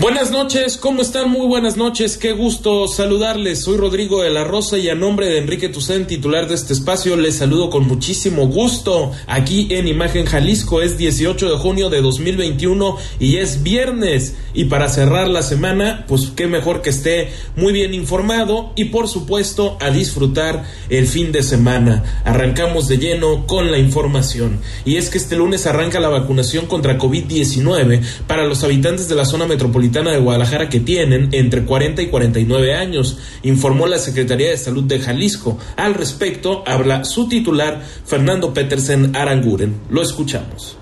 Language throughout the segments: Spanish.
Buenas noches, ¿cómo están? Muy buenas noches, qué gusto saludarles. Soy Rodrigo de la Rosa y a nombre de Enrique Tucen, titular de este espacio, les saludo con muchísimo gusto. Aquí en Imagen Jalisco es 18 de junio de 2021 y es viernes. Y para cerrar la semana, pues qué mejor que esté muy bien informado y por supuesto a disfrutar el fin de semana. Arrancamos de lleno con la información. Y es que este lunes arranca la vacunación contra COVID-19 para los habitantes de la zona metropolitana de Guadalajara que tienen entre 40 y 49 años, informó la Secretaría de Salud de Jalisco. Al respecto, habla su titular, Fernando Petersen Aranguren. Lo escuchamos.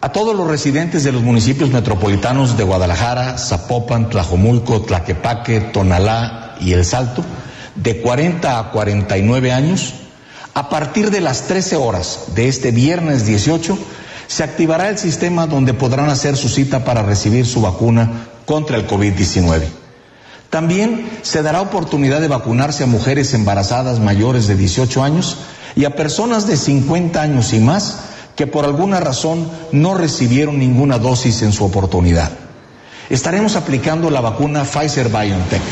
A todos los residentes de los municipios metropolitanos de Guadalajara, Zapopan, Tlajomulco, Tlaquepaque, Tonalá y El Salto, de 40 a 49 años, a partir de las 13 horas de este viernes 18, se activará el sistema donde podrán hacer su cita para recibir su vacuna contra el COVID-19. También se dará oportunidad de vacunarse a mujeres embarazadas mayores de 18 años y a personas de 50 años y más que por alguna razón no recibieron ninguna dosis en su oportunidad. Estaremos aplicando la vacuna Pfizer BioNTech.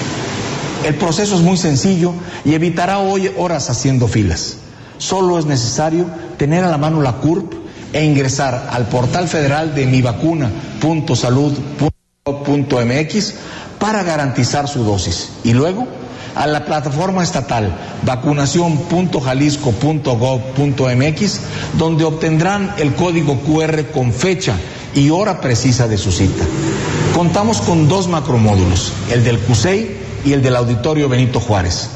El proceso es muy sencillo y evitará hoy horas haciendo filas. Solo es necesario tener a la mano la CURP e ingresar al portal federal de mivacuna.salud.mx para garantizar su dosis y luego a la plataforma estatal vacunación.jalisco.gov.mx donde obtendrán el código QR con fecha y hora precisa de su cita. Contamos con dos macromódulos, el del CUSEI y el del Auditorio Benito Juárez.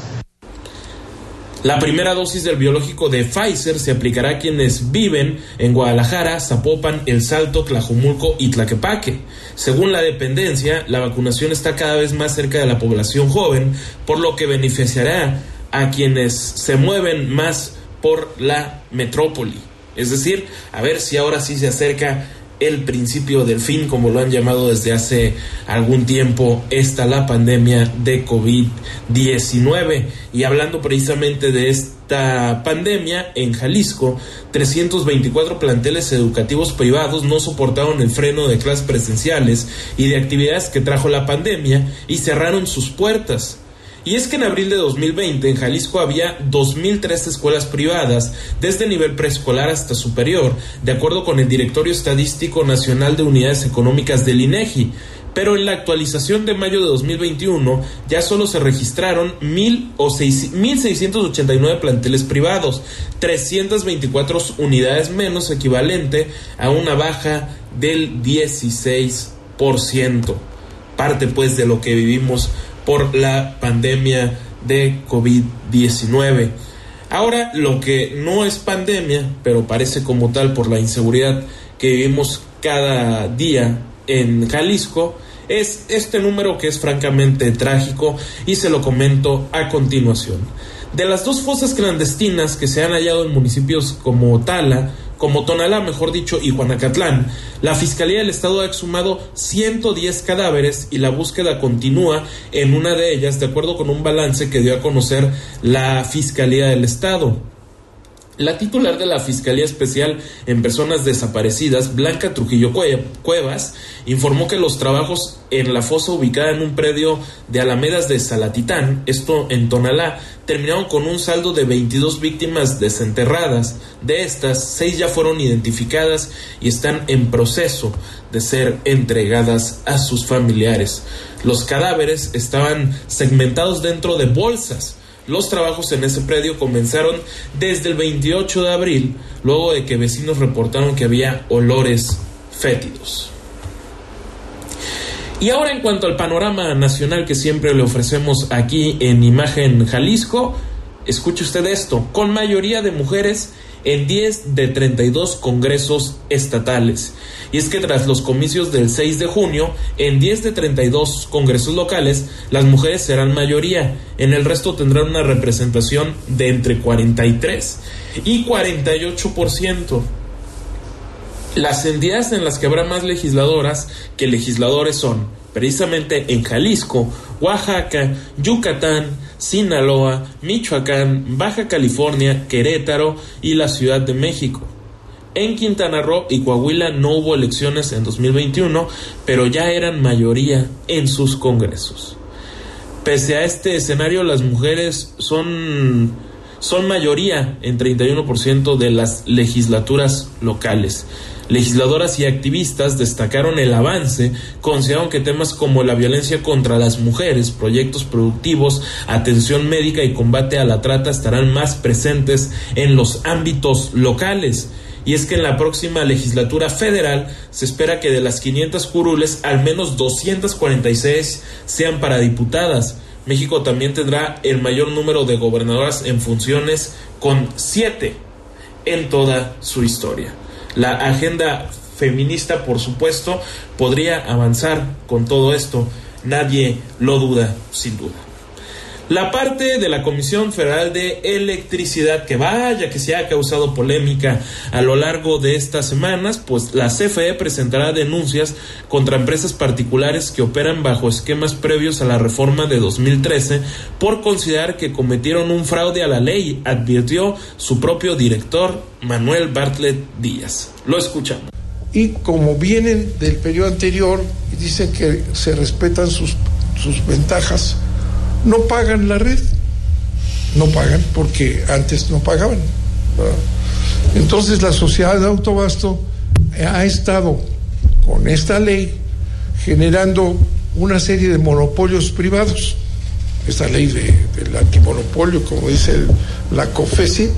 La primera dosis del biológico de Pfizer se aplicará a quienes viven en Guadalajara, Zapopan, El Salto, Tlajumulco y Tlaquepaque. Según la dependencia, la vacunación está cada vez más cerca de la población joven, por lo que beneficiará a quienes se mueven más por la metrópoli. Es decir, a ver si ahora sí se acerca el principio del fin, como lo han llamado desde hace algún tiempo, está la pandemia de COVID-19. Y hablando precisamente de esta pandemia, en Jalisco, 324 planteles educativos privados no soportaron el freno de clases presenciales y de actividades que trajo la pandemia y cerraron sus puertas. Y es que en abril de 2020 en Jalisco había 2.003 escuelas privadas, desde nivel preescolar hasta superior, de acuerdo con el Directorio Estadístico Nacional de Unidades Económicas del INEGI. Pero en la actualización de mayo de 2021 ya solo se registraron 1.689 planteles privados, 324 unidades menos, equivalente a una baja del 16%. Parte pues de lo que vivimos por la pandemia de COVID-19. Ahora, lo que no es pandemia, pero parece como tal por la inseguridad que vivimos cada día en Jalisco, es este número que es francamente trágico y se lo comento a continuación. De las dos fosas clandestinas que se han hallado en municipios como Tala, como Tonalá, mejor dicho, y Juanacatlán. La Fiscalía del Estado ha exhumado 110 cadáveres y la búsqueda continúa en una de ellas, de acuerdo con un balance que dio a conocer la Fiscalía del Estado. La titular de la Fiscalía Especial en Personas Desaparecidas, Blanca Trujillo Cuevas, informó que los trabajos en la fosa ubicada en un predio de Alamedas de Salatitán, esto en Tonalá, terminaron con un saldo de 22 víctimas desenterradas. De estas, seis ya fueron identificadas y están en proceso de ser entregadas a sus familiares. Los cadáveres estaban segmentados dentro de bolsas los trabajos en ese predio comenzaron desde el 28 de abril, luego de que vecinos reportaron que había olores fétidos. Y ahora en cuanto al panorama nacional que siempre le ofrecemos aquí en Imagen Jalisco, escuche usted esto, con mayoría de mujeres en 10 de 32 congresos estatales. Y es que tras los comicios del 6 de junio, en 10 de 32 congresos locales, las mujeres serán mayoría. En el resto tendrán una representación de entre 43 y 48%. Las entidades en las que habrá más legisladoras que legisladores son, precisamente en Jalisco, Oaxaca, Yucatán, Sinaloa, Michoacán, Baja California, Querétaro y la Ciudad de México. En Quintana Roo y Coahuila no hubo elecciones en 2021, pero ya eran mayoría en sus congresos. Pese a este escenario, las mujeres son, son mayoría en 31% de las legislaturas locales. Legisladoras y activistas destacaron el avance, consideraron que temas como la violencia contra las mujeres, proyectos productivos, atención médica y combate a la trata estarán más presentes en los ámbitos locales. Y es que en la próxima legislatura federal se espera que de las 500 curules al menos 246 sean para diputadas. México también tendrá el mayor número de gobernadoras en funciones con 7 en toda su historia. La agenda feminista, por supuesto, podría avanzar con todo esto. Nadie lo duda, sin duda. La parte de la Comisión Federal de Electricidad, que vaya que se ha causado polémica a lo largo de estas semanas, pues la CFE presentará denuncias contra empresas particulares que operan bajo esquemas previos a la reforma de 2013 por considerar que cometieron un fraude a la ley, advirtió su propio director Manuel Bartlett Díaz. Lo escuchamos. Y como vienen del periodo anterior dicen que se respetan sus, sus ventajas, no pagan la red, no pagan porque antes no pagaban. Entonces la sociedad de autobasto ha estado con esta ley generando una serie de monopolios privados. Esta ley de, del antimonopolio, como dice la COFESI,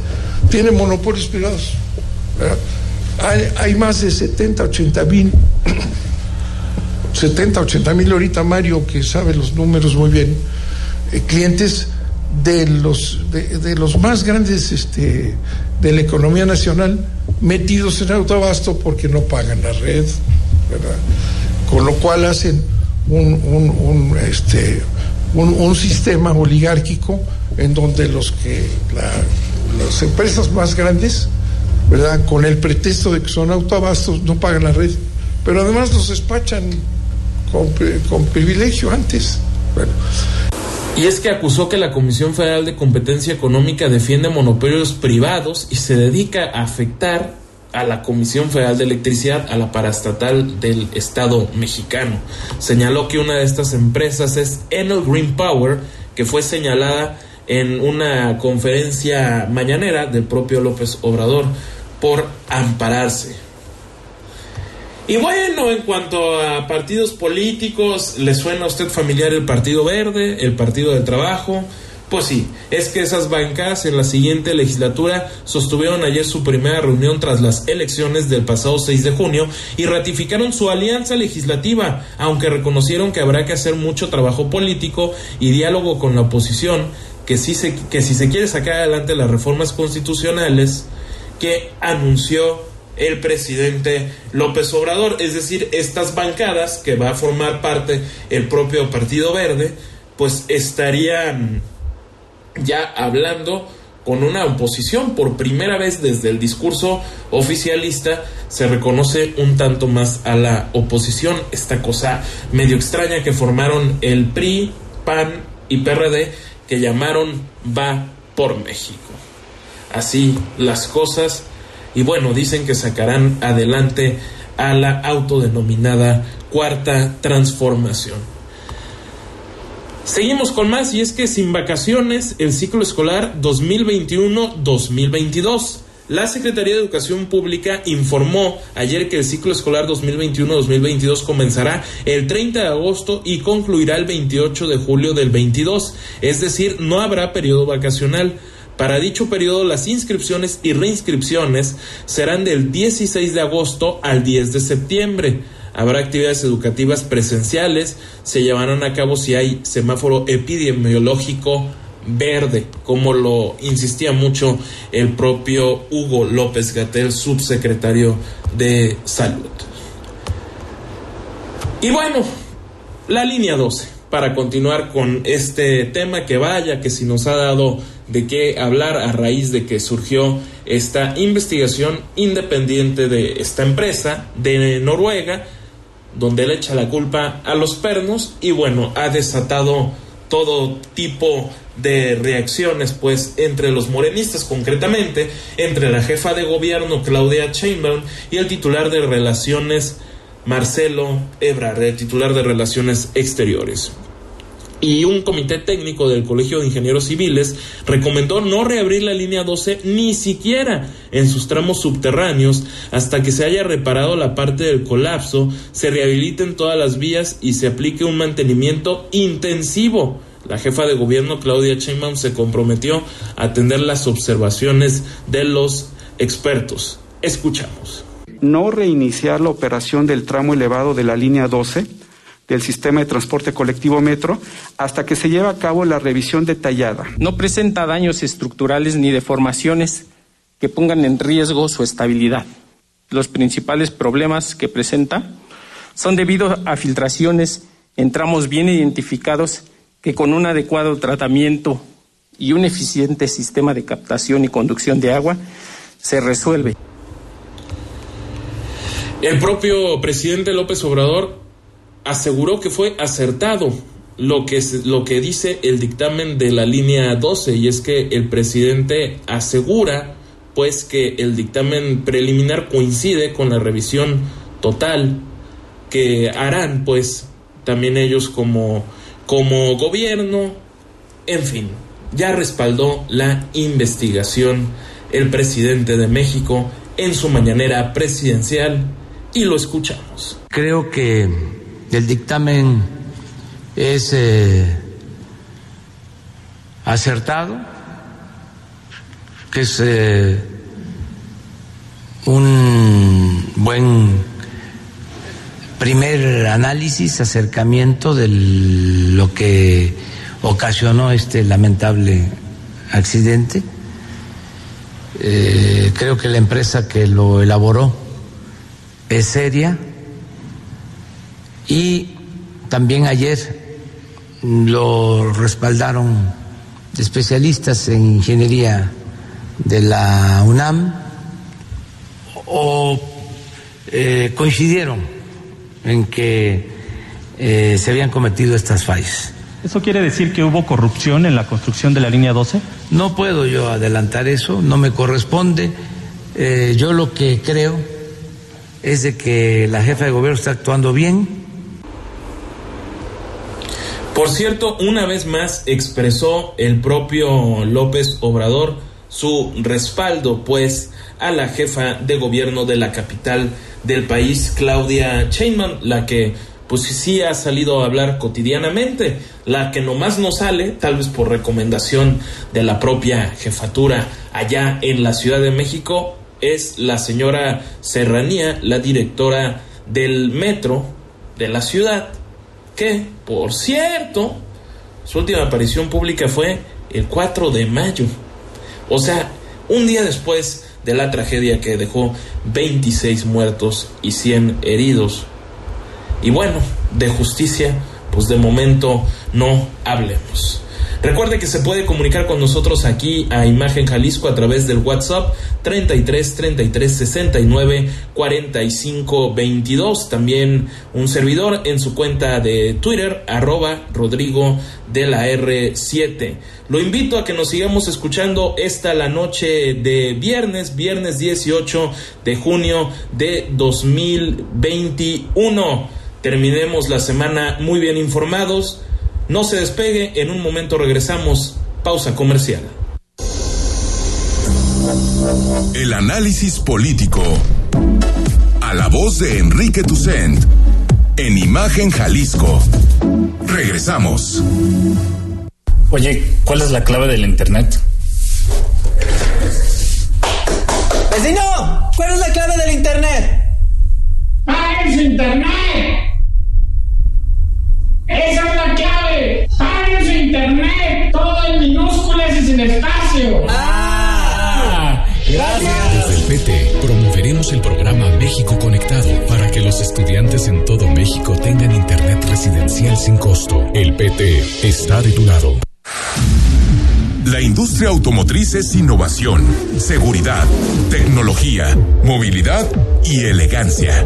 tiene monopolios privados. Hay, hay, más de 70, 80 mil, 70, 80 mil ahorita Mario, que sabe los números muy bien, eh, clientes de los, de, los más grandes este, de la economía nacional metidos en autobasto porque no pagan la red, ¿verdad? Con lo cual hacen un, un, este, un, sistema oligárquico en donde los que la, las empresas más grandes, ¿verdad? Con el pretexto de que son autobastos, no pagan la red, pero además los despachan con, con privilegio antes. Bueno, y es que acusó que la Comisión Federal de Competencia Económica defiende monopolios privados y se dedica a afectar a la Comisión Federal de Electricidad, a la paraestatal del Estado mexicano. Señaló que una de estas empresas es Enel Green Power, que fue señalada en una conferencia mañanera del propio López Obrador por ampararse y bueno, en cuanto a partidos políticos, ¿le suena a usted familiar el Partido Verde, el Partido del Trabajo? Pues sí, es que esas bancadas en la siguiente legislatura sostuvieron ayer su primera reunión tras las elecciones del pasado 6 de junio y ratificaron su alianza legislativa, aunque reconocieron que habrá que hacer mucho trabajo político y diálogo con la oposición, que si se, que si se quiere sacar adelante las reformas constitucionales que anunció el presidente López Obrador, es decir, estas bancadas que va a formar parte el propio Partido Verde, pues estarían ya hablando con una oposición. Por primera vez desde el discurso oficialista se reconoce un tanto más a la oposición. Esta cosa medio extraña que formaron el PRI, PAN y PRD que llamaron Va por México. Así las cosas y bueno, dicen que sacarán adelante a la autodenominada cuarta transformación. Seguimos con más y es que sin vacaciones el ciclo escolar 2021-2022. La Secretaría de Educación Pública informó ayer que el ciclo escolar 2021-2022 comenzará el 30 de agosto y concluirá el 28 de julio del 22, es decir, no habrá periodo vacacional. Para dicho periodo, las inscripciones y reinscripciones serán del 16 de agosto al 10 de septiembre. Habrá actividades educativas presenciales, se llevarán a cabo si hay semáforo epidemiológico verde, como lo insistía mucho el propio Hugo López Gatel, subsecretario de Salud. Y bueno, la línea 12, para continuar con este tema que vaya, que si nos ha dado de qué hablar a raíz de que surgió esta investigación independiente de esta empresa de Noruega, donde le echa la culpa a los pernos y bueno, ha desatado todo tipo de reacciones pues entre los morenistas concretamente entre la jefa de gobierno Claudia Sheinbaum y el titular de relaciones Marcelo Ebrard, el titular de relaciones exteriores y un comité técnico del Colegio de Ingenieros Civiles recomendó no reabrir la línea 12 ni siquiera en sus tramos subterráneos hasta que se haya reparado la parte del colapso, se rehabiliten todas las vías y se aplique un mantenimiento intensivo. La jefa de gobierno Claudia Sheinbaum se comprometió a atender las observaciones de los expertos. Escuchamos. No reiniciar la operación del tramo elevado de la línea 12 del sistema de transporte colectivo metro hasta que se lleve a cabo la revisión detallada. No presenta daños estructurales ni deformaciones que pongan en riesgo su estabilidad. Los principales problemas que presenta son debido a filtraciones en tramos bien identificados que con un adecuado tratamiento y un eficiente sistema de captación y conducción de agua se resuelve. El propio presidente López Obrador aseguró que fue acertado lo que, lo que dice el dictamen de la línea 12 y es que el presidente asegura pues que el dictamen preliminar coincide con la revisión total que harán pues también ellos como, como gobierno en fin ya respaldó la investigación el presidente de México en su mañanera presidencial y lo escuchamos. Creo que el dictamen es eh, acertado, que es eh, un buen primer análisis, acercamiento de lo que ocasionó este lamentable accidente. Eh, creo que la empresa que lo elaboró es seria y también ayer lo respaldaron especialistas en ingeniería de la UNAM o eh, coincidieron en que eh, se habían cometido estas fallas. ¿Eso quiere decir que hubo corrupción en la construcción de la línea 12? No puedo yo adelantar eso, no me corresponde. Eh, yo lo que creo es de que la jefa de gobierno está actuando bien, por cierto, una vez más expresó el propio López Obrador su respaldo, pues, a la jefa de gobierno de la capital del país, Claudia Sheinbaum, la que pues sí ha salido a hablar cotidianamente, la que nomás no sale, tal vez por recomendación de la propia jefatura allá en la Ciudad de México, es la señora Serranía, la directora del metro de la ciudad, que, por cierto, su última aparición pública fue el 4 de mayo. O sea, un día después de la tragedia que dejó 26 muertos y 100 heridos. Y bueno, de justicia, pues de momento no hablemos. Recuerde que se puede comunicar con nosotros aquí a Imagen Jalisco a través del WhatsApp 33 33 69 45 22. También un servidor en su cuenta de Twitter, arroba Rodrigo de la R7. Lo invito a que nos sigamos escuchando esta la noche de viernes, viernes 18 de junio de 2021. Terminemos la semana muy bien informados no se despegue, en un momento regresamos. Pausa comercial. El análisis político. A la voz de Enrique Tucent. En Imagen Jalisco. Regresamos. Oye, ¿cuál es la clave del internet? ¡Vecino! ¿Cuál es la clave del internet? ¡Pague su internet! ¡Esa es la clave! ¡Pague su internet! ¡Todo en minúsculas! el espacio. ¡Ah! Gracias. Desde el PT promoveremos el programa México Conectado para que los estudiantes en todo México tengan internet residencial sin costo. El PT está de tu lado. La industria automotriz es innovación, seguridad, tecnología, movilidad y elegancia.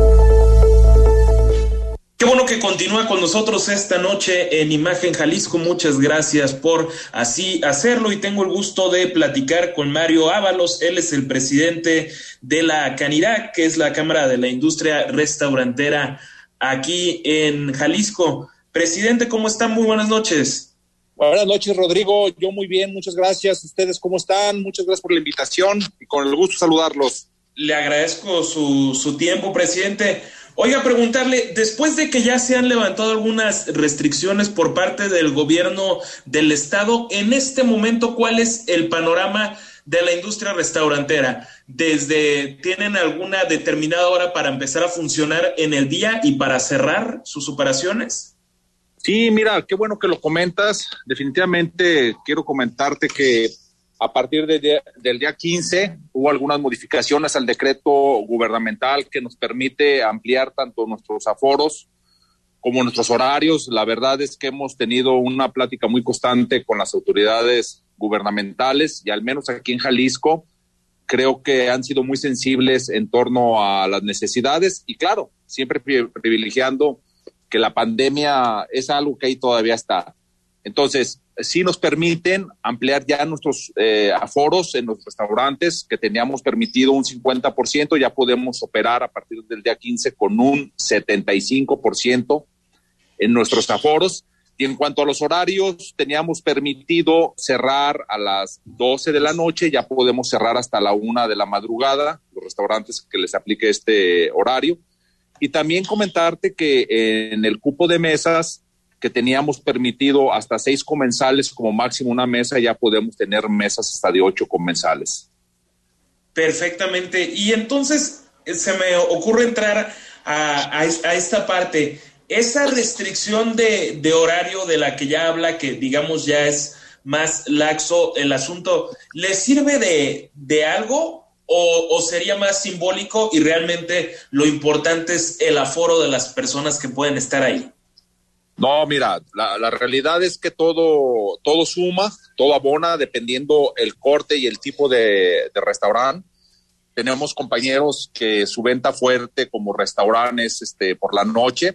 Qué bueno que continúa con nosotros esta noche en Imagen Jalisco. Muchas gracias por así hacerlo y tengo el gusto de platicar con Mario Ábalos. Él es el presidente de la Canirac, que es la Cámara de la Industria Restaurantera aquí en Jalisco. Presidente, ¿cómo están? Muy buenas noches. Buenas noches, Rodrigo. Yo muy bien, muchas gracias. ¿Ustedes cómo están? Muchas gracias por la invitación y con el gusto saludarlos. Le agradezco su, su tiempo, presidente. Oiga, preguntarle, después de que ya se han levantado algunas restricciones por parte del gobierno del estado, en este momento, ¿cuál es el panorama de la industria restaurantera? Desde, ¿tienen alguna determinada hora para empezar a funcionar en el día y para cerrar sus operaciones? Sí, mira, qué bueno que lo comentas. Definitivamente quiero comentarte que a partir de día, del día 15 hubo algunas modificaciones al decreto gubernamental que nos permite ampliar tanto nuestros aforos como nuestros horarios. La verdad es que hemos tenido una plática muy constante con las autoridades gubernamentales y al menos aquí en Jalisco creo que han sido muy sensibles en torno a las necesidades y claro, siempre privilegiando que la pandemia es algo que ahí todavía está. Entonces, sí nos permiten ampliar ya nuestros eh, aforos en los restaurantes que teníamos permitido un 50%, ya podemos operar a partir del día 15 con un 75% en nuestros aforos. Y en cuanto a los horarios, teníamos permitido cerrar a las 12 de la noche, ya podemos cerrar hasta la 1 de la madrugada, los restaurantes que les aplique este horario. Y también comentarte que en el cupo de mesas que teníamos permitido hasta seis comensales como máximo una mesa, ya podemos tener mesas hasta de ocho comensales. Perfectamente. Y entonces eh, se me ocurre entrar a, a, esta parte. Esa restricción de, de, horario de la que ya habla, que digamos ya es más laxo el asunto. ¿Le sirve de, de algo o, sería más simbólico y realmente lo importante es el aforo de las personas que pueden estar ahí? No, mira, la, realidad es que todo, todo suma, todo abona dependiendo el corte y el tipo de, de restaurante. Tenemos compañeros que su venta fuerte como restaurantes este, por la noche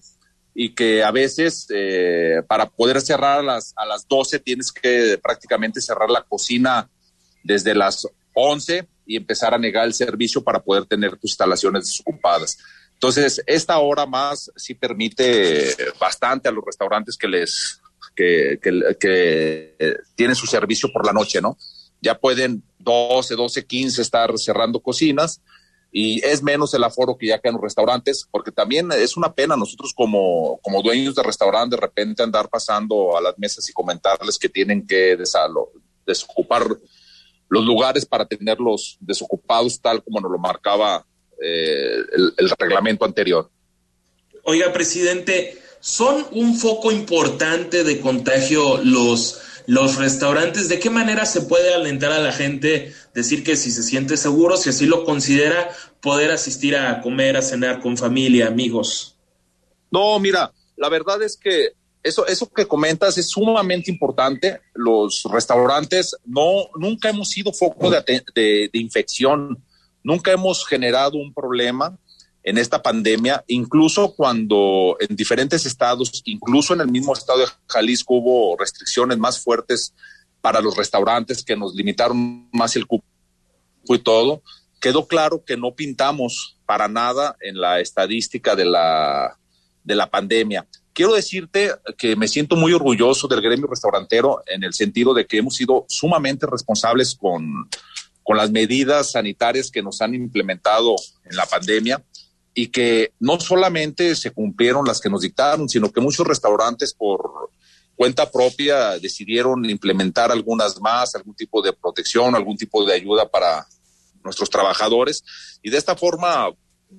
y que a veces eh, para poder cerrar a las, a las 12 tienes que prácticamente cerrar la cocina desde las 11 y empezar a negar el servicio para poder tener tus instalaciones desocupadas. Entonces, esta hora más sí permite bastante a los restaurantes que les, que, que, que tienen su servicio por la noche, ¿no? Ya pueden 12, 12, 15 estar cerrando cocinas y es menos el aforo que ya que en los restaurantes, porque también es una pena nosotros como, como dueños de restaurante de repente andar pasando a las mesas y comentarles que tienen que desalo, desocupar los lugares para tenerlos desocupados tal como nos lo marcaba eh, el, el, reglamento anterior. Oiga, presidente, ¿son un foco importante de contagio los, los restaurantes? ¿De qué manera se puede alentar a la gente, decir que si se siente seguro, si así lo considera, poder asistir a comer, a cenar con familia, amigos? No, mira, la verdad es que eso, eso que comentas es sumamente importante. Los restaurantes no, nunca hemos sido foco de, de, de infección Nunca hemos generado un problema en esta pandemia, incluso cuando en diferentes estados, incluso en el mismo estado de Jalisco hubo restricciones más fuertes para los restaurantes que nos limitaron más el cupo y todo, quedó claro que no pintamos para nada en la estadística de la, de la pandemia. Quiero decirte que me siento muy orgulloso del gremio restaurantero en el sentido de que hemos sido sumamente responsables con, con las medidas sanitarias que nos han implementado en la pandemia y que no solamente se cumplieron las que nos dictaron, sino que muchos restaurantes por cuenta propia decidieron implementar algunas más, algún tipo de protección, algún tipo de ayuda para nuestros trabajadores y de esta forma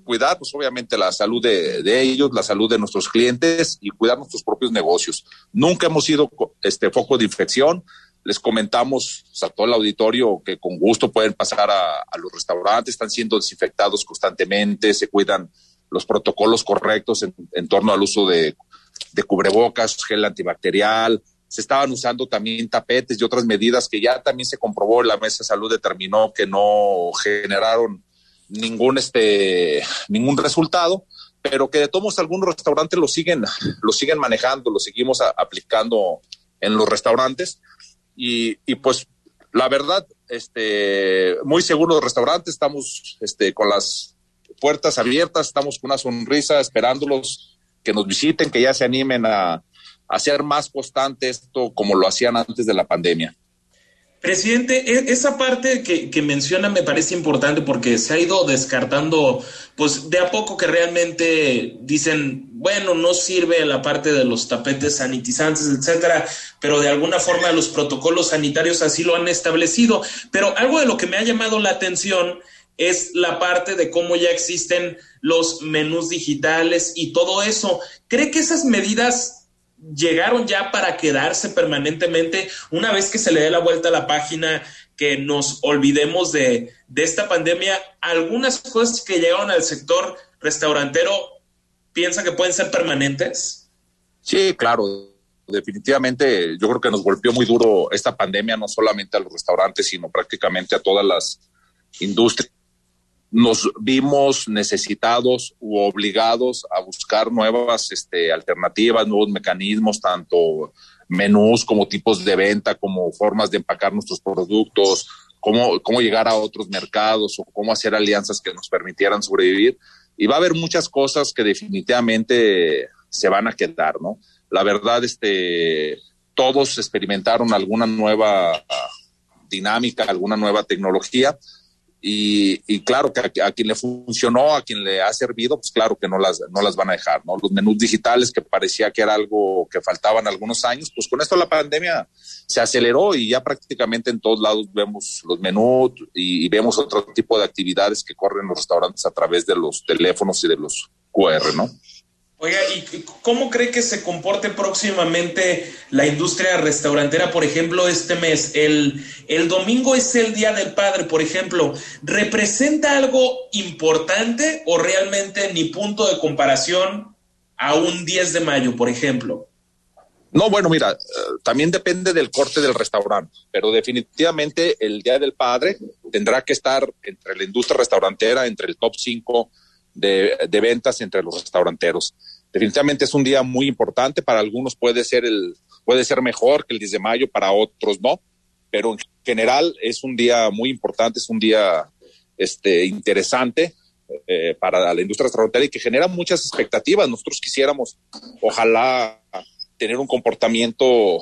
cuidar pues obviamente la salud de, de, ellos, la salud de nuestros clientes y cuidar nuestros propios negocios. Nunca hemos sido este foco de infección, les comentamos a todo el auditorio que con gusto pueden pasar a, los restaurantes, están siendo desinfectados constantemente, se cuidan los protocolos correctos en, torno al uso de, de, cubrebocas, gel antibacterial, se estaban usando también tapetes y otras medidas que ya también se comprobó, la Mesa de Salud determinó que no generaron ningún, este, ningún resultado, pero que de todos algunos restaurantes lo siguen, lo siguen manejando, lo seguimos a, aplicando en los restaurantes y, y pues la verdad, este, muy seguro del restaurante, estamos este, con las puertas abiertas, estamos con una sonrisa esperándolos que nos visiten, que ya se animen a, a hacer más constante esto como lo hacían antes de la pandemia. Presidente, esa parte que, que, menciona me parece importante porque se ha ido descartando, pues de a poco que realmente dicen, bueno, no sirve la parte de los tapetes sanitizantes, etcétera, pero de alguna forma los protocolos sanitarios así lo han establecido. Pero algo de lo que me ha llamado la atención es la parte de cómo ya existen los menús digitales y todo eso. ¿Cree que esas medidas llegaron ya para quedarse permanentemente una vez que se le dé la vuelta a la página, que nos olvidemos de, de esta pandemia, algunas cosas que llegaron al sector restaurantero, ¿piensa que pueden ser permanentes? Sí, claro, definitivamente yo creo que nos golpeó muy duro esta pandemia, no solamente a los restaurantes, sino prácticamente a todas las industrias nos vimos necesitados u obligados a buscar nuevas este, alternativas, nuevos mecanismos, tanto menús como tipos de venta, como formas de empacar nuestros productos, cómo, cómo llegar a otros mercados o cómo hacer alianzas que nos permitieran sobrevivir. Y va a haber muchas cosas que definitivamente se van a quedar, ¿no? La verdad, este, todos experimentaron alguna nueva dinámica, alguna nueva tecnología y, y, claro que a, a, quien le funcionó, a quien le ha servido, pues claro que no las, no las van a dejar, ¿no? Los menús digitales que parecía que era algo que faltaban algunos años, pues con esto la pandemia se aceleró y ya prácticamente en todos lados vemos los menús y, y vemos otro tipo de actividades que corren los restaurantes a través de los teléfonos y de los QR, ¿no? Oiga, ¿y cómo cree que se comporte próximamente la industria restaurantera, por ejemplo, este mes? El, el domingo es el Día del Padre, por ejemplo. ¿Representa algo importante o realmente ni punto de comparación a un 10 de mayo, por ejemplo? No, bueno, mira, eh, también depende del corte del restaurante, pero definitivamente el Día del Padre tendrá que estar entre la industria restaurantera, entre el top 5 de, de, ventas entre los restauranteros. Definitivamente es un día muy importante, para algunos puede ser, el, puede ser mejor que el 10 de mayo, para otros no, pero en general es un día muy importante, es un día este, interesante eh, para la industria restaurantera y que genera muchas expectativas. Nosotros quisiéramos, ojalá, tener un comportamiento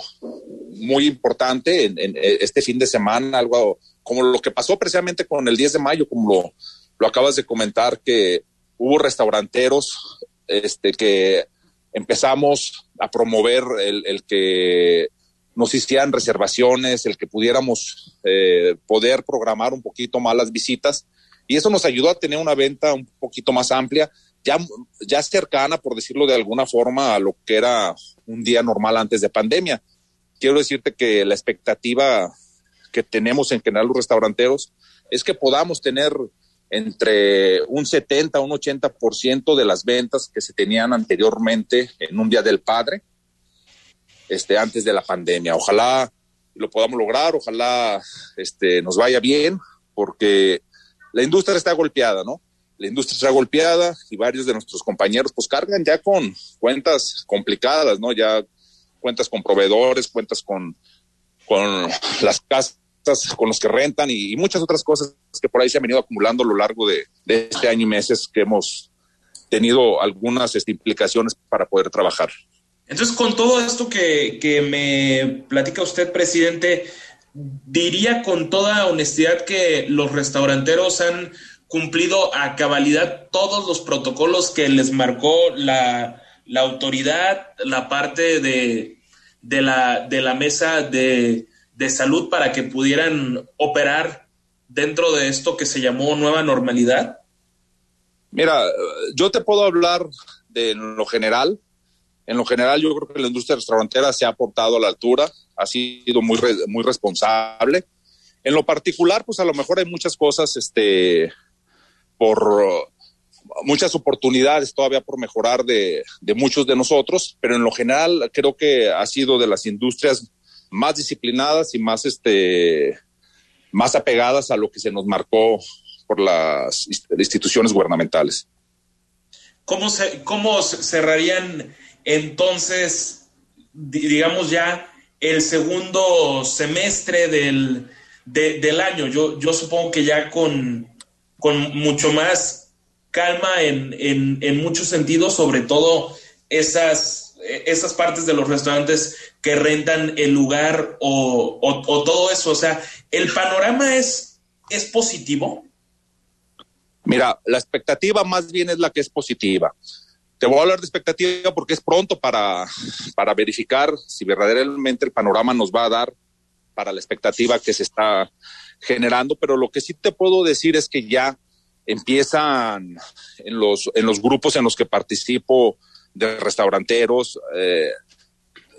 muy importante en, en, este fin de semana, algo como lo que pasó precisamente con el 10 de mayo, como lo, lo acabas de comentar, que hubo restauranteros este, que empezamos a promover el, que nos hicieran reservaciones, el que pudiéramos eh, poder programar un poquito más las visitas y eso nos ayudó a tener una venta un poquito más amplia, ya, ya cercana, por decirlo de alguna forma, a lo que era un día normal antes de pandemia. Quiero decirte que la expectativa que tenemos en general los restauranteros es que podamos tener entre un 70 a un 80% de las ventas que se tenían anteriormente en un Día del Padre, este, antes de la pandemia. Ojalá lo podamos lograr, ojalá este, nos vaya bien, porque la industria está golpeada, ¿no? La industria está golpeada y varios de nuestros compañeros pues cargan ya con cuentas complicadas, ¿no? Ya cuentas con proveedores, cuentas con, con las casas con los que rentan y, muchas otras cosas que por ahí se han venido acumulando a lo largo de, de este año y meses que hemos tenido algunas este, implicaciones para poder trabajar. Entonces, con todo esto que, que me platica usted, presidente, diría con toda honestidad que los restauranteros han cumplido a cabalidad todos los protocolos que les marcó la, la autoridad, la parte de, de, la, de la mesa de, de salud para que pudieran operar dentro de esto que se llamó nueva normalidad? Mira, yo te puedo hablar de lo general. En lo general, yo creo que la industria restaurantera se ha portado a la altura, ha sido muy, muy responsable. En lo particular, pues a lo mejor hay muchas cosas, este, por muchas oportunidades todavía por mejorar de, de muchos de nosotros, pero en lo general creo que ha sido de las industrias más disciplinadas y más, este, más apegadas a lo que se nos marcó por las instituciones gubernamentales. ¿Cómo, se, cómo cerrarían entonces, digamos ya, el segundo semestre del, de, del año? Yo, yo supongo que ya con, con mucho más calma en, en, en muchos sentidos, sobre todo esas esas partes de los restaurantes que rentan el lugar o, todo eso. O sea, ¿el panorama es, es positivo? Mira, la expectativa más bien es la que es positiva. Te voy a hablar de expectativa porque es pronto para, para verificar si verdaderamente el panorama nos va a dar para la expectativa que se está generando, pero lo que sí te puedo decir es que ya empiezan en los, en los grupos en los que participo de restauranteros, eh,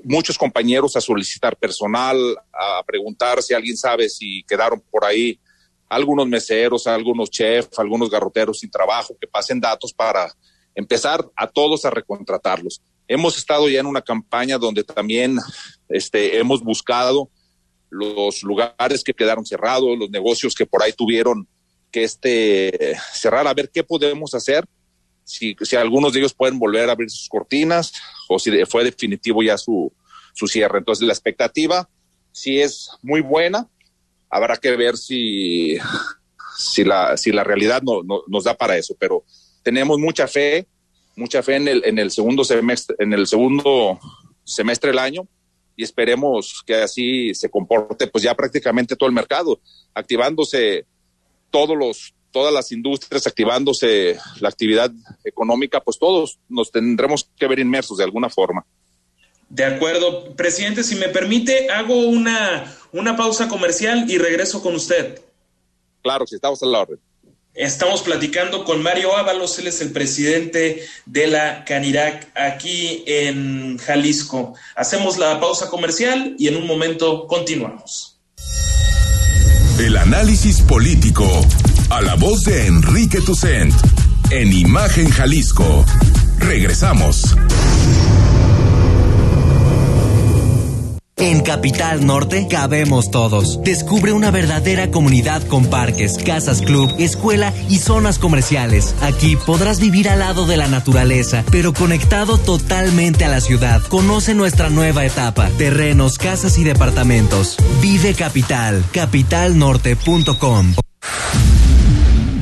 muchos compañeros a solicitar personal, a preguntar si alguien sabe si quedaron por ahí algunos meseros, algunos chefs, algunos garroteros sin trabajo, que pasen datos para empezar a todos a recontratarlos. Hemos estado ya en una campaña donde también este, hemos buscado los lugares que quedaron cerrados, los negocios que por ahí tuvieron que este, cerrar, a ver qué podemos hacer si, si algunos de ellos pueden volver a abrir sus cortinas o si fue definitivo ya su, su cierre. Entonces la expectativa sí es muy buena. Habrá que ver si, si, la, si la realidad no, no, nos da para eso, pero tenemos mucha fe, mucha fe en el, en el segundo semestre, en el segundo semestre del año y esperemos que así se comporte pues ya prácticamente todo el mercado, activándose todos los todas las industrias activándose la actividad económica, pues todos nos tendremos que ver inmersos de alguna forma. De acuerdo. Presidente, si me permite, hago una, una pausa comercial y regreso con usted. Claro, si estamos a la orden. Estamos platicando con Mario Ábalos, él es el presidente de la Canirac aquí en Jalisco. Hacemos la pausa comercial y en un momento continuamos. El análisis político a la voz de Enrique Tucent en Imagen Jalisco. Regresamos. En Capital Norte cabemos todos. Descubre una verdadera comunidad con parques, casas club, escuela y zonas comerciales. Aquí podrás vivir al lado de la naturaleza, pero conectado totalmente a la ciudad. Conoce nuestra nueva etapa. Terrenos, casas y departamentos. Vive Capital. Capitalnorte.com.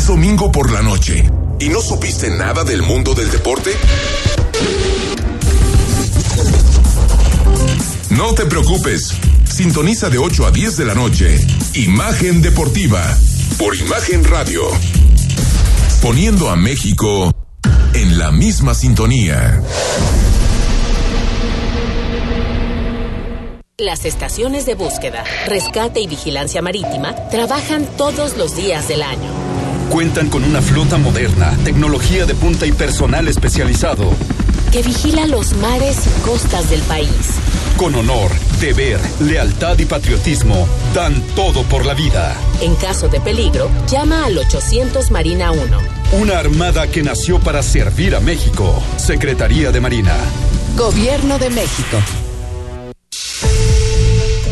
Es domingo por la noche y no supiste nada del mundo del deporte. No te preocupes. Sintoniza de 8 a 10 de la noche. Imagen Deportiva. Por Imagen Radio. Poniendo a México en la misma sintonía. Las estaciones de búsqueda, rescate y vigilancia marítima trabajan todos los días del año. Cuentan con una flota moderna, tecnología de punta y personal especializado. Que vigila los mares y costas del país. Con honor, deber, lealtad y patriotismo, dan todo por la vida. En caso de peligro, llama al 800 Marina 1. Una armada que nació para servir a México. Secretaría de Marina. Gobierno de México.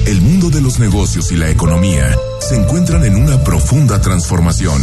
El mundo de los negocios y la economía se encuentran en una profunda transformación.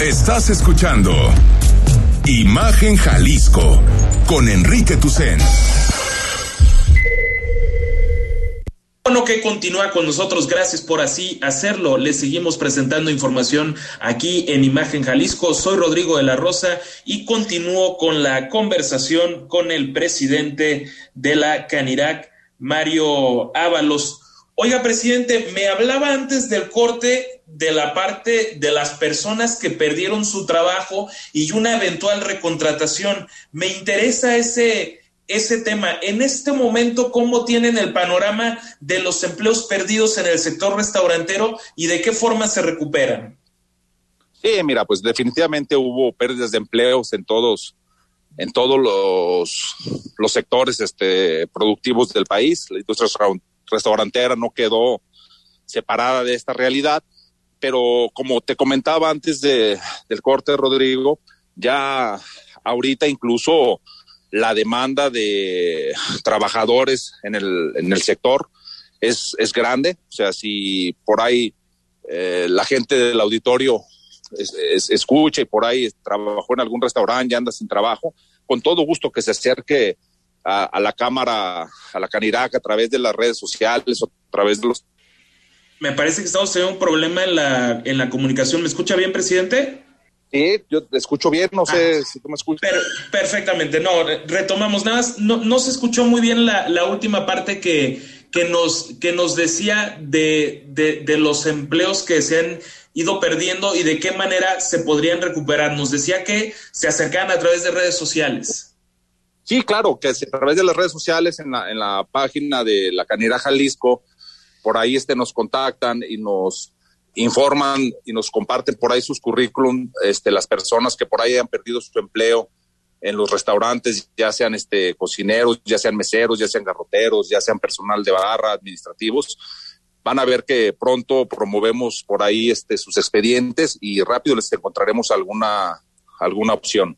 Estás escuchando Imagen Jalisco con Enrique Tucen. Bueno, que continúa con nosotros, gracias por así hacerlo. Les seguimos presentando información aquí en Imagen Jalisco. Soy Rodrigo de la Rosa y continúo con la conversación con el presidente de la Canirac, Mario Ábalos. Oiga, presidente, me hablaba antes del corte de la parte de las personas que perdieron su trabajo y una eventual recontratación. Me interesa ese, ese tema. En este momento, ¿cómo tienen el panorama de los empleos perdidos en el sector restaurantero y de qué forma se recuperan? Sí, mira, pues definitivamente hubo pérdidas de empleos en todos, en todos los, los sectores este, productivos del país. La industria restaurantera no quedó separada de esta realidad, pero como te comentaba antes de, del corte, Rodrigo, ya ahorita incluso la demanda de trabajadores en el, en el sector es, es grande, o sea, si por ahí eh, la gente del auditorio es, es, escucha y por ahí trabajó en algún restaurante y anda sin trabajo, con todo gusto que se acerque a, a, la Cámara, a la Canirac, a través de las redes sociales a través de los... Me parece que estamos teniendo un problema en la, en la comunicación. ¿Me escucha bien, presidente? Sí, yo te escucho bien, no sé ah, si tú me escuchas. Per perfectamente, no, retomamos nada más. No, no se escuchó muy bien la, la última parte que, que nos, que nos decía de, de, los empleos que se han ido perdiendo y de qué manera se podrían recuperar. Nos decía que se acercan a través de redes sociales. Sí, claro, que a través de las redes sociales, en la, en la página de la Canera Jalisco, por ahí este, nos contactan y nos informan y nos comparten por ahí sus currículum, este, las personas que por ahí han perdido su empleo en los restaurantes, ya sean este, cocineros, ya sean meseros, ya sean garroteros, ya sean personal de barra, administrativos, van a ver que pronto promovemos por ahí este, sus expedientes y rápido les encontraremos alguna, alguna opción.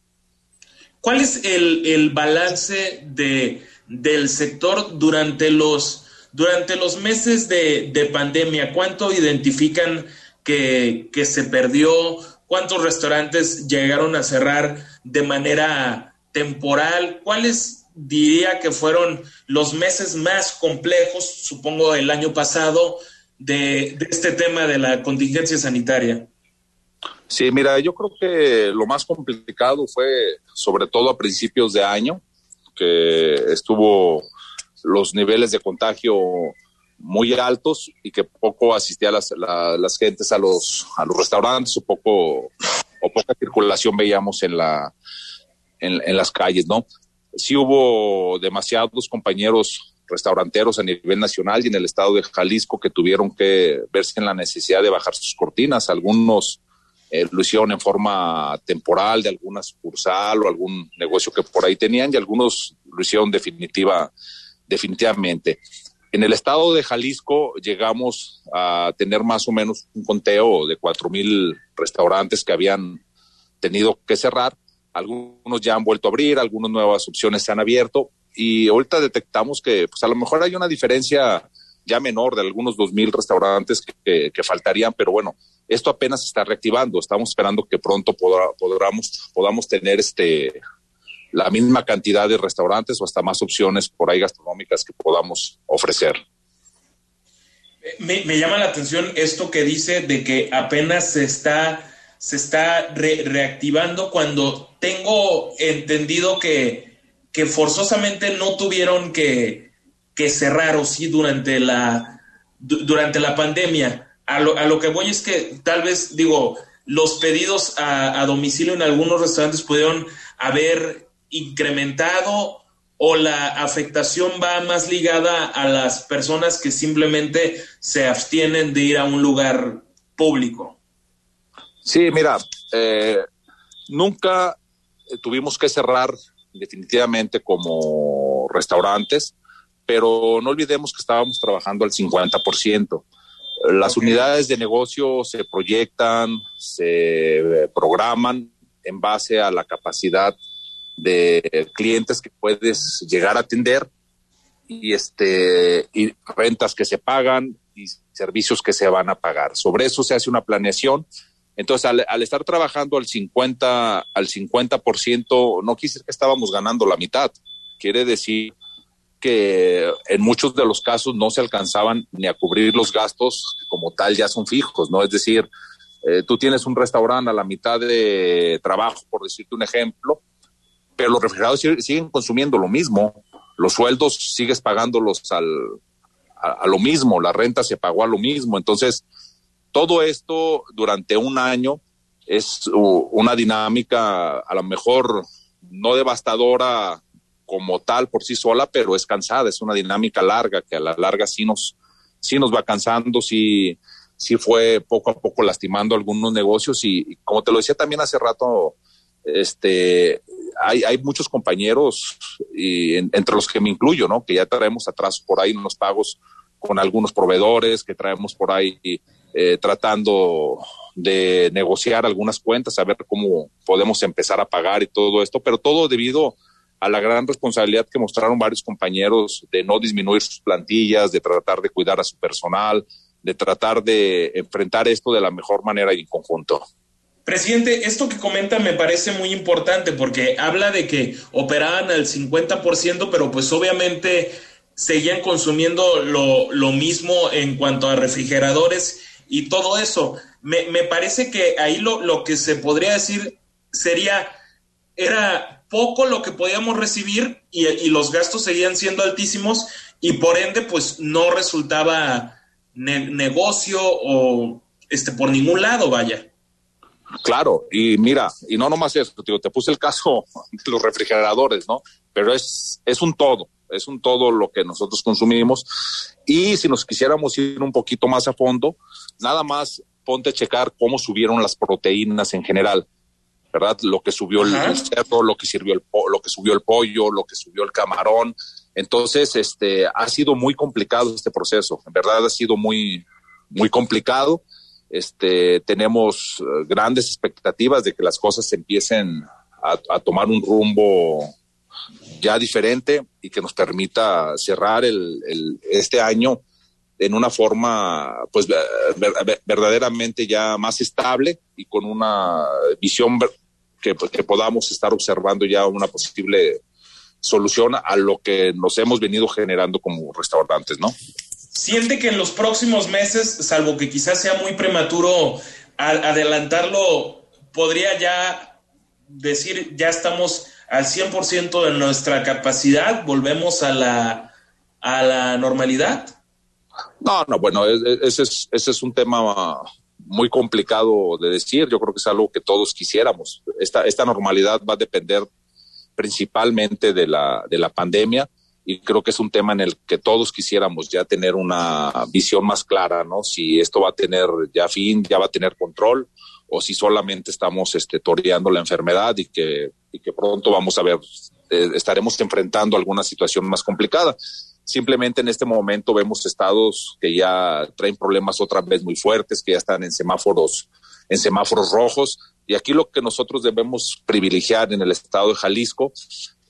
¿Cuál es el, el balance de, del sector durante los durante los meses de, pandemia, ¿cuánto identifican que, se perdió? ¿Cuántos restaurantes llegaron a cerrar de manera temporal? ¿Cuáles diría que fueron los meses más complejos, supongo el año pasado, de, este tema de la contingencia sanitaria? Sí, mira, yo creo que lo más complicado fue sobre todo a principios de año, que estuvo los niveles de contagio muy altos y que poco asistían las, las gentes a los, a los restaurantes o poco o poca circulación veíamos en la en, las calles, ¿no? Sí hubo demasiados compañeros restauranteros a nivel nacional y en el estado de Jalisco que tuvieron que verse en la necesidad de bajar sus cortinas. Algunos eh, lo hicieron en forma temporal de alguna sucursal o algún negocio que por ahí tenían y algunos lo hicieron definitiva definitivamente. En el estado de Jalisco llegamos a tener más o menos un conteo de cuatro mil restaurantes que habían tenido que cerrar. Algunos ya han vuelto a abrir, algunas nuevas opciones se han abierto y ahorita detectamos que pues a lo mejor hay una diferencia ya menor de algunos dos mil restaurantes que, faltarían, pero bueno, esto apenas está reactivando. Estamos esperando que pronto podamos tener este la misma cantidad de restaurantes o hasta más opciones por ahí gastronómicas que podamos ofrecer. Me, llama la atención esto que dice de que apenas se está, se está reactivando cuando tengo entendido que, que forzosamente no tuvieron que, que cerrar o sí durante la, durante la pandemia. A lo, a lo que voy es que tal vez, digo, los pedidos a, a domicilio en algunos restaurantes pudieron haber incrementado o la afectación va más ligada a las personas que simplemente se abstienen de ir a un lugar público? Sí, mira, eh, nunca tuvimos que cerrar definitivamente como restaurantes, pero no olvidemos que estábamos trabajando al 50%. Las unidades de negocio se proyectan, se programan en base a la capacidad de clientes que puedes llegar a atender y este y rentas que se pagan y servicios que se van a pagar. Sobre eso se hace una planeación. Entonces, al, estar trabajando al 50 al 50%, no quise que estábamos ganando la mitad. Quiere decir que en muchos de los casos no se alcanzaban ni a cubrir los gastos como tal ya son fijos, ¿no? Es decir, eh, tú tienes un restaurante a la mitad de trabajo, por decirte un ejemplo, pero los refrigerados siguen consumiendo lo mismo, los sueldos sigues pagándolos al, a, lo mismo, la renta se pagó a lo mismo, entonces todo esto durante un año es una dinámica a lo mejor no devastadora como tal por sí sola, pero es cansada, es una dinámica larga que a la larga sí nos, sí nos va cansando, sí, sí fue poco a poco lastimando algunos negocios y, y como te lo decía también hace rato, este, hay, hay muchos compañeros, y entre los que me incluyo. Que ya traemos atrás por ahí unos pagos con algunos proveedores, que traemos por ahí eh, tratando de negociar algunas cuentas, a ver cómo podemos empezar a pagar y todo esto, pero todo debido a la gran responsabilidad que mostraron varios compañeros de no disminuir sus plantillas, de tratar de cuidar a su personal, de tratar de enfrentar esto de la mejor manera y en conjunto. Presidente, esto que comenta me parece muy importante porque habla de que operaban al 50%, pero pues obviamente seguían consumiendo lo, lo mismo en cuanto a refrigeradores y todo eso. Me, me parece que ahí lo, lo que se podría decir sería, era poco lo que podíamos recibir y, los gastos seguían siendo altísimos y por ende pues no resultaba negocio o este por ningún lado, vaya. Claro, y mira, y no nomás eso, te puse el caso de los refrigeradores, ¿no? Pero es, es un todo, es un todo lo que nosotros consumimos. Y si nos quisiéramos ir un poquito más a fondo, nada más ponte a checar cómo subieron las proteínas en general. ¿verdad? Lo que subió el, cerdo, lo que sirvió el lo que subió el pollo, lo que subió el camarón. Entonces, este ha sido muy complicado este proceso. En verdad ha sido muy muy complicado. Este tenemos eh, grandes expectativas de que las cosas empiecen a, tomar un rumbo ya diferente y que nos permita cerrar el, este año en una forma pues verdaderamente ya más estable y con una visión que, podamos estar observando ya una posible solución a lo que nos hemos venido generando como restaurantes, ¿no? Siente que en los próximos meses, salvo que quizás sea muy prematuro adelantarlo, podría ya decir, ya estamos al 100% de nuestra capacidad, volvemos a la, a la normalidad? No, no, bueno, ese es, ese es un tema muy complicado de decir. Yo creo que es algo que todos quisiéramos. Esta, esta normalidad va a depender principalmente de la, de la pandemia y creo que es un tema en el que todos quisiéramos ya tener una visión más clara, ¿no? Si esto va a tener ya fin, ya va a tener control o si solamente estamos este, toreando la enfermedad y que, y que pronto vamos a ver, eh, estaremos enfrentando alguna situación más complicada. Simplemente en este momento vemos estados que ya traen problemas otra vez muy fuertes, que ya están en semáforos, en semáforos rojos. Y aquí lo que nosotros debemos privilegiar en el estado de Jalisco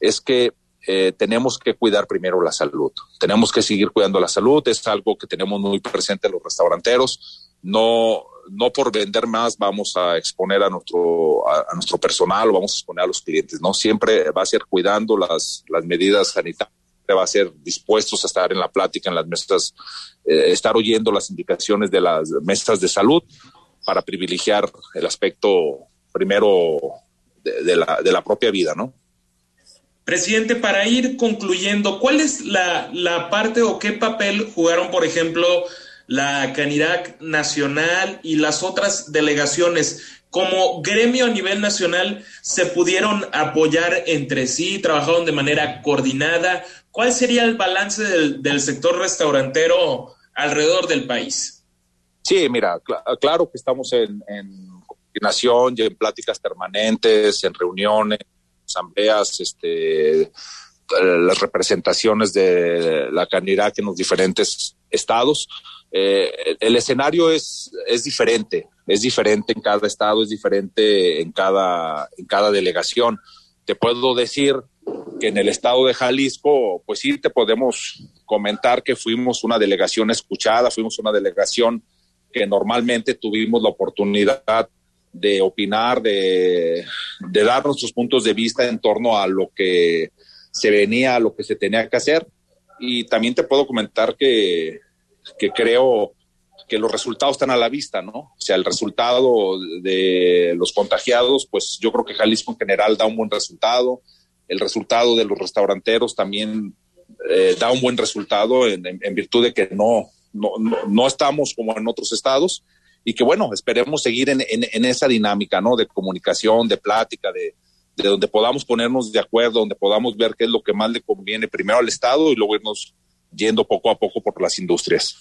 es que eh, tenemos que cuidar primero la salud. Tenemos que seguir cuidando la salud. Es algo que tenemos muy presente en los restauranteros. No, no por vender más vamos a exponer a nuestro, a, nuestro personal o vamos a exponer a los clientes, ¿no? Siempre va a ser cuidando las, las medidas sanitarias va a ser dispuestos a estar en la plática, en las mesas, eh, estar oyendo las indicaciones de las mesas de salud para privilegiar el aspecto primero de, la, de la, propia vida, ¿no? Presidente, para ir concluyendo, ¿cuál es la, la parte o qué papel jugaron, por ejemplo, la Canirac Nacional y las otras delegaciones como gremio a nivel nacional se pudieron apoyar entre sí, trabajaron de manera coordinada. ¿Cuál sería el balance del, sector restaurantero alrededor del país? Sí, mira, claro que estamos en, coordinación y en pláticas permanentes, en reuniones, asambleas, este, las representaciones de la Canirac en los diferentes estados. Eh, el escenario es, es diferente, es diferente en cada estado, es diferente en cada, en cada delegación. Te puedo decir que en el estado de Jalisco, pues sí, te podemos comentar que fuimos una delegación escuchada, fuimos una delegación que normalmente tuvimos la oportunidad de opinar, de, de dar nuestros puntos de vista en torno a lo que se venía, a lo que se tenía que hacer. Y también te puedo comentar que que creo que los resultados están a la vista, ¿no? O sea, el resultado de los contagiados, pues yo creo que Jalisco en general da un buen resultado. El resultado de los restauranteros también eh, da un buen resultado en, virtud de que no, no, no, estamos como en otros estados y que bueno, esperemos seguir en, en, esa dinámica, ¿no? De comunicación, de plática, de, de donde podamos ponernos de acuerdo, donde podamos ver qué es lo que más le conviene primero al Estado y luego irnos yendo poco a poco por las industrias.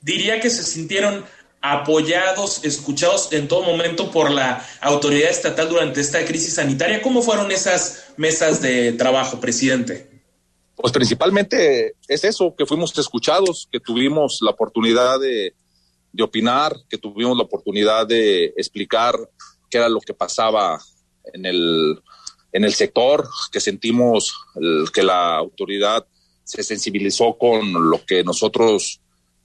Diría que se sintieron apoyados, escuchados en todo momento por la autoridad estatal durante esta crisis sanitaria. ¿Cómo fueron esas mesas de trabajo, presidente? Pues principalmente es eso, que fuimos escuchados, que tuvimos la oportunidad de, opinar, que tuvimos la oportunidad de explicar qué era lo que pasaba en el, en el sector, que sentimos que la autoridad se sensibilizó con lo que nosotros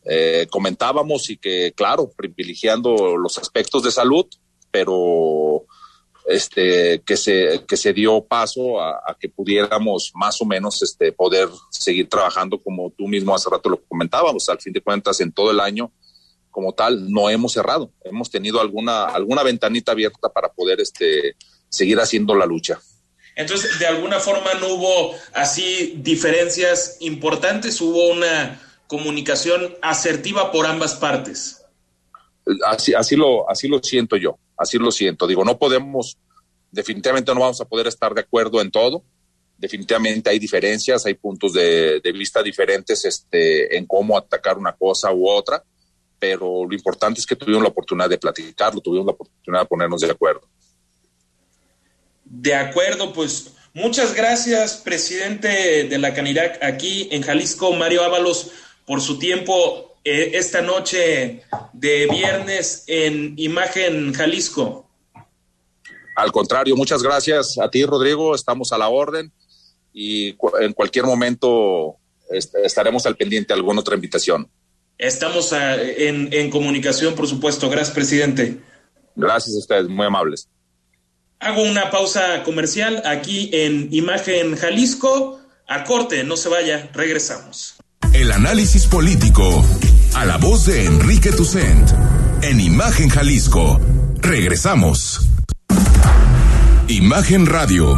eh, comentábamos y que, claro, privilegiando los aspectos de salud, pero este que se que se dio paso a, que pudiéramos más o menos este poder seguir trabajando como tú mismo hace rato lo comentábamos. Al fin de cuentas en todo el año como tal no hemos cerrado hemos tenido alguna alguna ventanita abierta para poder este seguir haciendo la lucha Entonces, de alguna forma no hubo así diferencias importantes, hubo una comunicación asertiva por ambas partes. Así, así, lo, así lo siento yo, así lo siento. Digo, no podemos, definitivamente no vamos a poder estar de acuerdo en todo. Definitivamente hay diferencias, hay puntos de, de vista diferentes este, en cómo atacar una cosa u otra, pero lo importante es que tuvimos la oportunidad de platicarlo, tuvimos la oportunidad de ponernos de acuerdo. De acuerdo, pues muchas gracias, presidente de la Canirac aquí en Jalisco, Mario Ábalos, por su tiempo eh, esta noche de viernes en Imagen Jalisco. Al contrario, muchas gracias a ti, Rodrigo. Estamos a la orden y en cualquier momento estaremos al pendiente de alguna otra invitación. Estamos ah, en, en comunicación, por supuesto. Gracias, presidente. Gracias a ustedes, muy amables. Hago una pausa comercial aquí en Imagen Jalisco. A corte, no se vaya, regresamos. El análisis político a la voz de Enrique Tucent en Imagen Jalisco. Regresamos. Imagen Radio,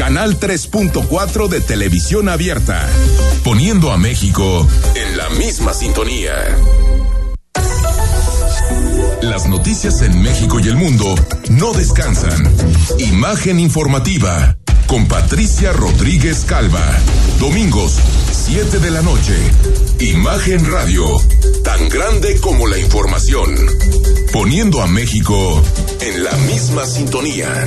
Canal 3.4 de televisión abierta, poniendo a México en la misma sintonía. Las noticias en México y el mundo no descansan. Imagen informativa con Patricia Rodríguez Calva. Domingos, 7 de la noche. Imagen Radio, tan grande como la información. Poniendo a México en la misma sintonía.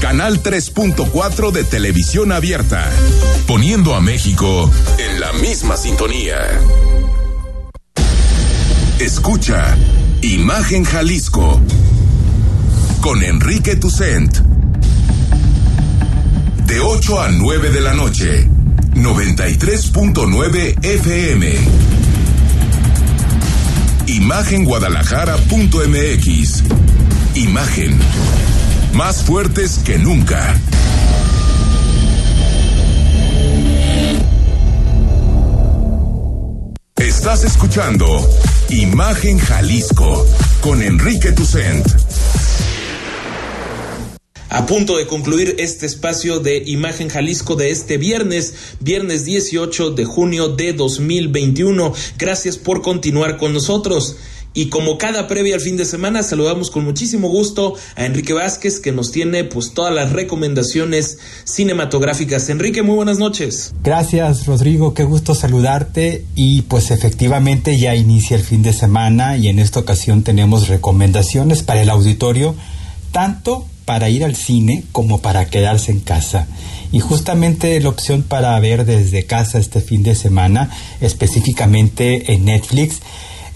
Canal 3.4 de televisión abierta, poniendo a México en la misma sintonía. Escucha Imagen Jalisco con Enrique Tucent. De 8 a 9 de la noche, 93.9 FM. Imagenguadalajara.mx. Imagen. Más fuertes que nunca. Estás escuchando Imagen Jalisco con Enrique Tucent. A punto de concluir este espacio de Imagen Jalisco de este viernes, viernes 18 de junio de 2021. Gracias por continuar con nosotros. Y como cada previa al fin de semana, saludamos con muchísimo gusto a Enrique Vázquez, que nos tiene pues todas las recomendaciones cinematográficas. Enrique, muy buenas noches. Gracias, Rodrigo, qué gusto saludarte. Y pues efectivamente ya inicia el fin de semana y en esta ocasión tenemos recomendaciones para el auditorio, tanto para ir al cine como para quedarse en casa. Y justamente la opción para ver desde casa este fin de semana, específicamente en Netflix,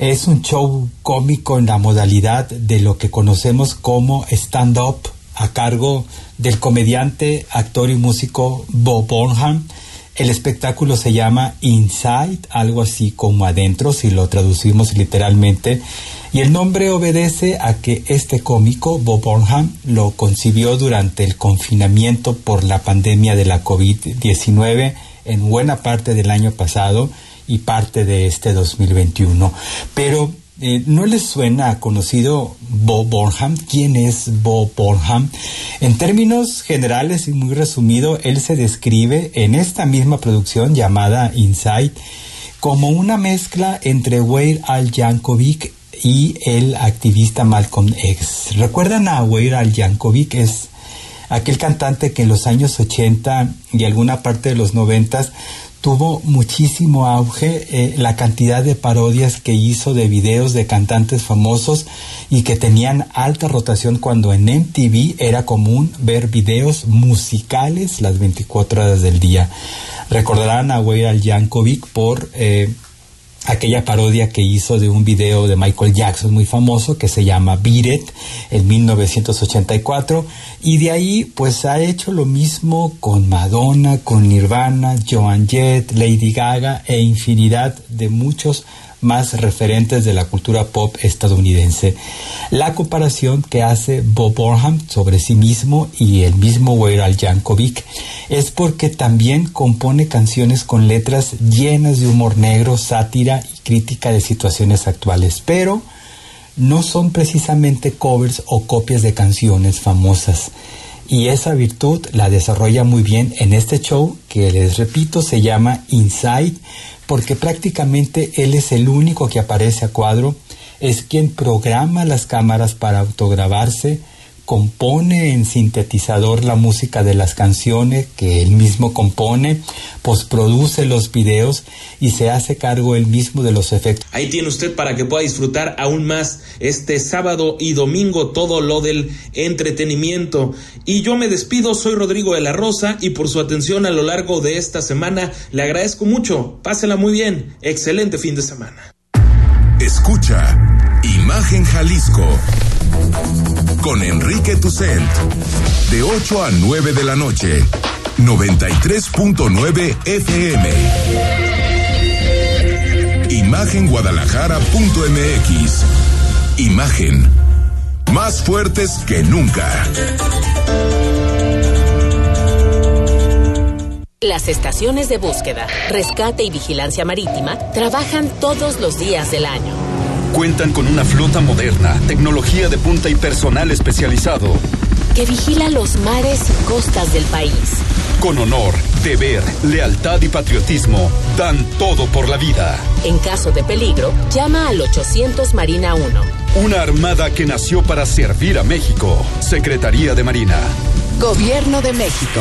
es un show cómico en la modalidad de lo que conocemos como stand-up a cargo del comediante, actor y músico Bob Burnham. El espectáculo se llama Inside, algo así como adentro, si lo traducimos literalmente. Y el nombre obedece a que este cómico, Bob Burnham, lo concibió durante el confinamiento por la pandemia de la COVID-19 en buena parte del año pasado y parte de este 2021. Pero eh, ¿No les suena conocido Bob Burnham? ¿Quién es Bob Burnham? En términos generales y muy resumido, él se describe en esta misma producción llamada Inside como una mezcla entre Weir Al Yankovic y el activista Malcolm X. ¿Recuerdan a Weir Al Yankovic? Es aquel cantante que en los años 80 y alguna parte de los 90 tuvo muchísimo auge eh, la cantidad de parodias que hizo de videos de cantantes famosos y que tenían alta rotación cuando en MTV era común ver videos musicales las 24 horas del día. Recordarán a Weir Yankovic por eh, aquella parodia que hizo de un video de Michael Jackson muy famoso que se llama Beat It en 1984 y de ahí pues ha hecho lo mismo con Madonna, con Nirvana, Joan Jett, Lady Gaga e infinidad de muchos más referentes de la cultura pop estadounidense. La comparación que hace Bob Burnham sobre sí mismo y el mismo Weir Al Yankovic es porque también compone canciones con letras llenas de humor negro, sátira y crítica de situaciones actuales, pero no son precisamente covers o copias de canciones famosas. Y esa virtud la desarrolla muy bien en este show que les repito se llama Inside porque prácticamente él es el único que aparece a cuadro, es quien programa las cámaras para autograbarse, compone en sintetizador la música de las canciones que él mismo compone, postproduce los videos y se hace cargo él mismo de los efectos. Ahí tiene usted para que pueda disfrutar aún más este sábado y domingo todo lo del entretenimiento. Y yo me despido, soy Rodrigo de la Rosa y por su atención a lo largo de esta semana le agradezco mucho. Pásela muy bien. Excelente fin de semana. Escucha Imagen Jalisco con Enrique Tucent. De 8 a 9 de la noche. 93.9 FM Imagenguadalajara.mx Imagen. Más fuertes que nunca. Las estaciones de búsqueda, rescate y vigilancia marítima trabajan todos los días del año Cuentan con una flota moderna, tecnología de punta y personal especializado. Que vigila los mares y costas del país. Con honor, deber, lealtad y patriotismo, dan todo por la vida. En caso de peligro, llama al 800 Marina 1. Una armada que nació para servir a México. Secretaría de Marina. Gobierno de México.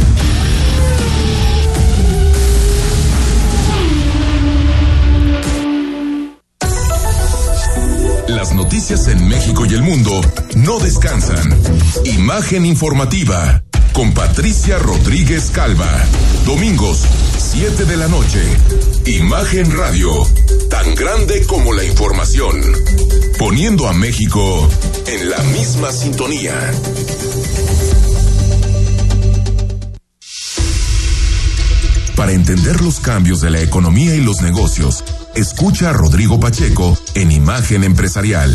Noticias en México y el mundo no descansan. Imagen informativa con Patricia Rodríguez Calva. Domingos, 7 de la noche. Imagen Radio, tan grande como la información. Poniendo a México en la misma sintonía. Para entender los cambios de la economía y los negocios, escucha a Rodrigo Pacheco en Imagen Empresarial,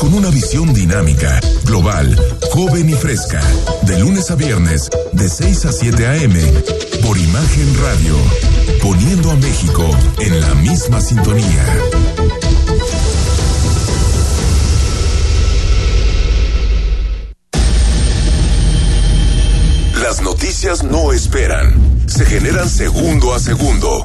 con una visión dinámica, global, joven y fresca, de lunes a viernes, de 6 a 7 a.m., por Imagen Radio, poniendo a México en la misma sintonía. Las noticias no esperan, se generan segundo a segundo.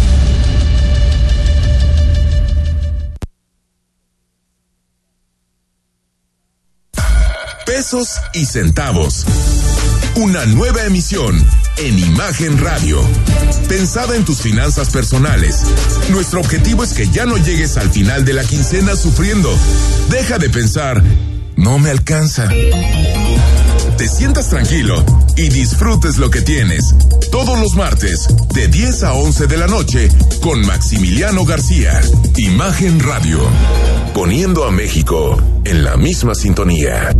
Pesos y centavos. Una nueva emisión en Imagen Radio. Pensada en tus finanzas personales. Nuestro objetivo es que ya no llegues al final de la quincena sufriendo. Deja de pensar, no me alcanza. Te sientas tranquilo y disfrutes lo que tienes. Todos los martes, de 10 a 11 de la noche, con Maximiliano García. Imagen Radio. Poniendo a México en la misma sintonía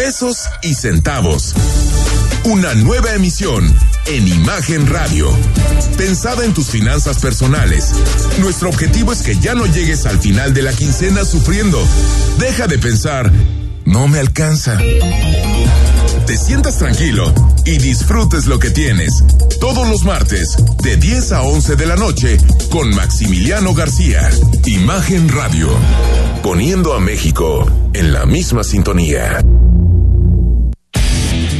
pesos y centavos. Una nueva emisión en Imagen Radio. Pensada en tus finanzas personales. Nuestro objetivo es que ya no llegues al final de la quincena sufriendo. Deja de pensar, no me alcanza. Te sientas tranquilo y disfrutes lo que tienes. Todos los martes, de 10 a 11 de la noche, con Maximiliano García. Imagen Radio. Poniendo a México en la misma sintonía.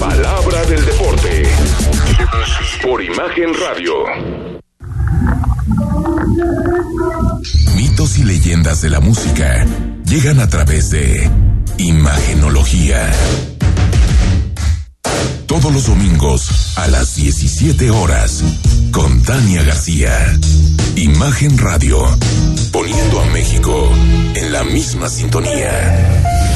Palabra del deporte. Por Imagen Radio. Mitos y leyendas de la música llegan a través de Imagenología. Todos los domingos a las 17 horas con Tania García. Imagen Radio. Poniendo a México en la misma sintonía.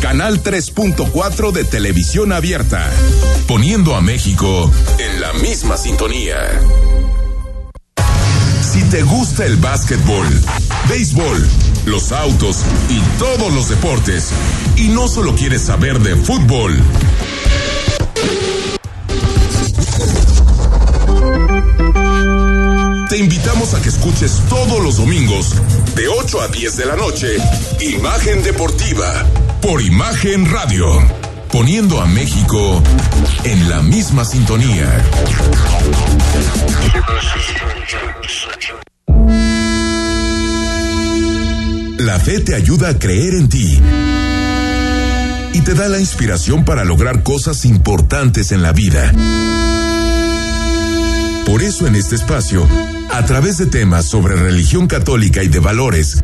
Canal 3.4 de televisión abierta, poniendo a México en la misma sintonía. Si te gusta el básquetbol, béisbol, los autos y todos los deportes, y no solo quieres saber de fútbol, te invitamos a que escuches todos los domingos de 8 a 10 de la noche Imagen Deportiva por Imagen Radio, poniendo a México en la misma sintonía. La fe te ayuda a creer en ti y te da la inspiración para lograr cosas importantes en la vida. Por eso en este espacio, a través de temas sobre religión católica y de valores,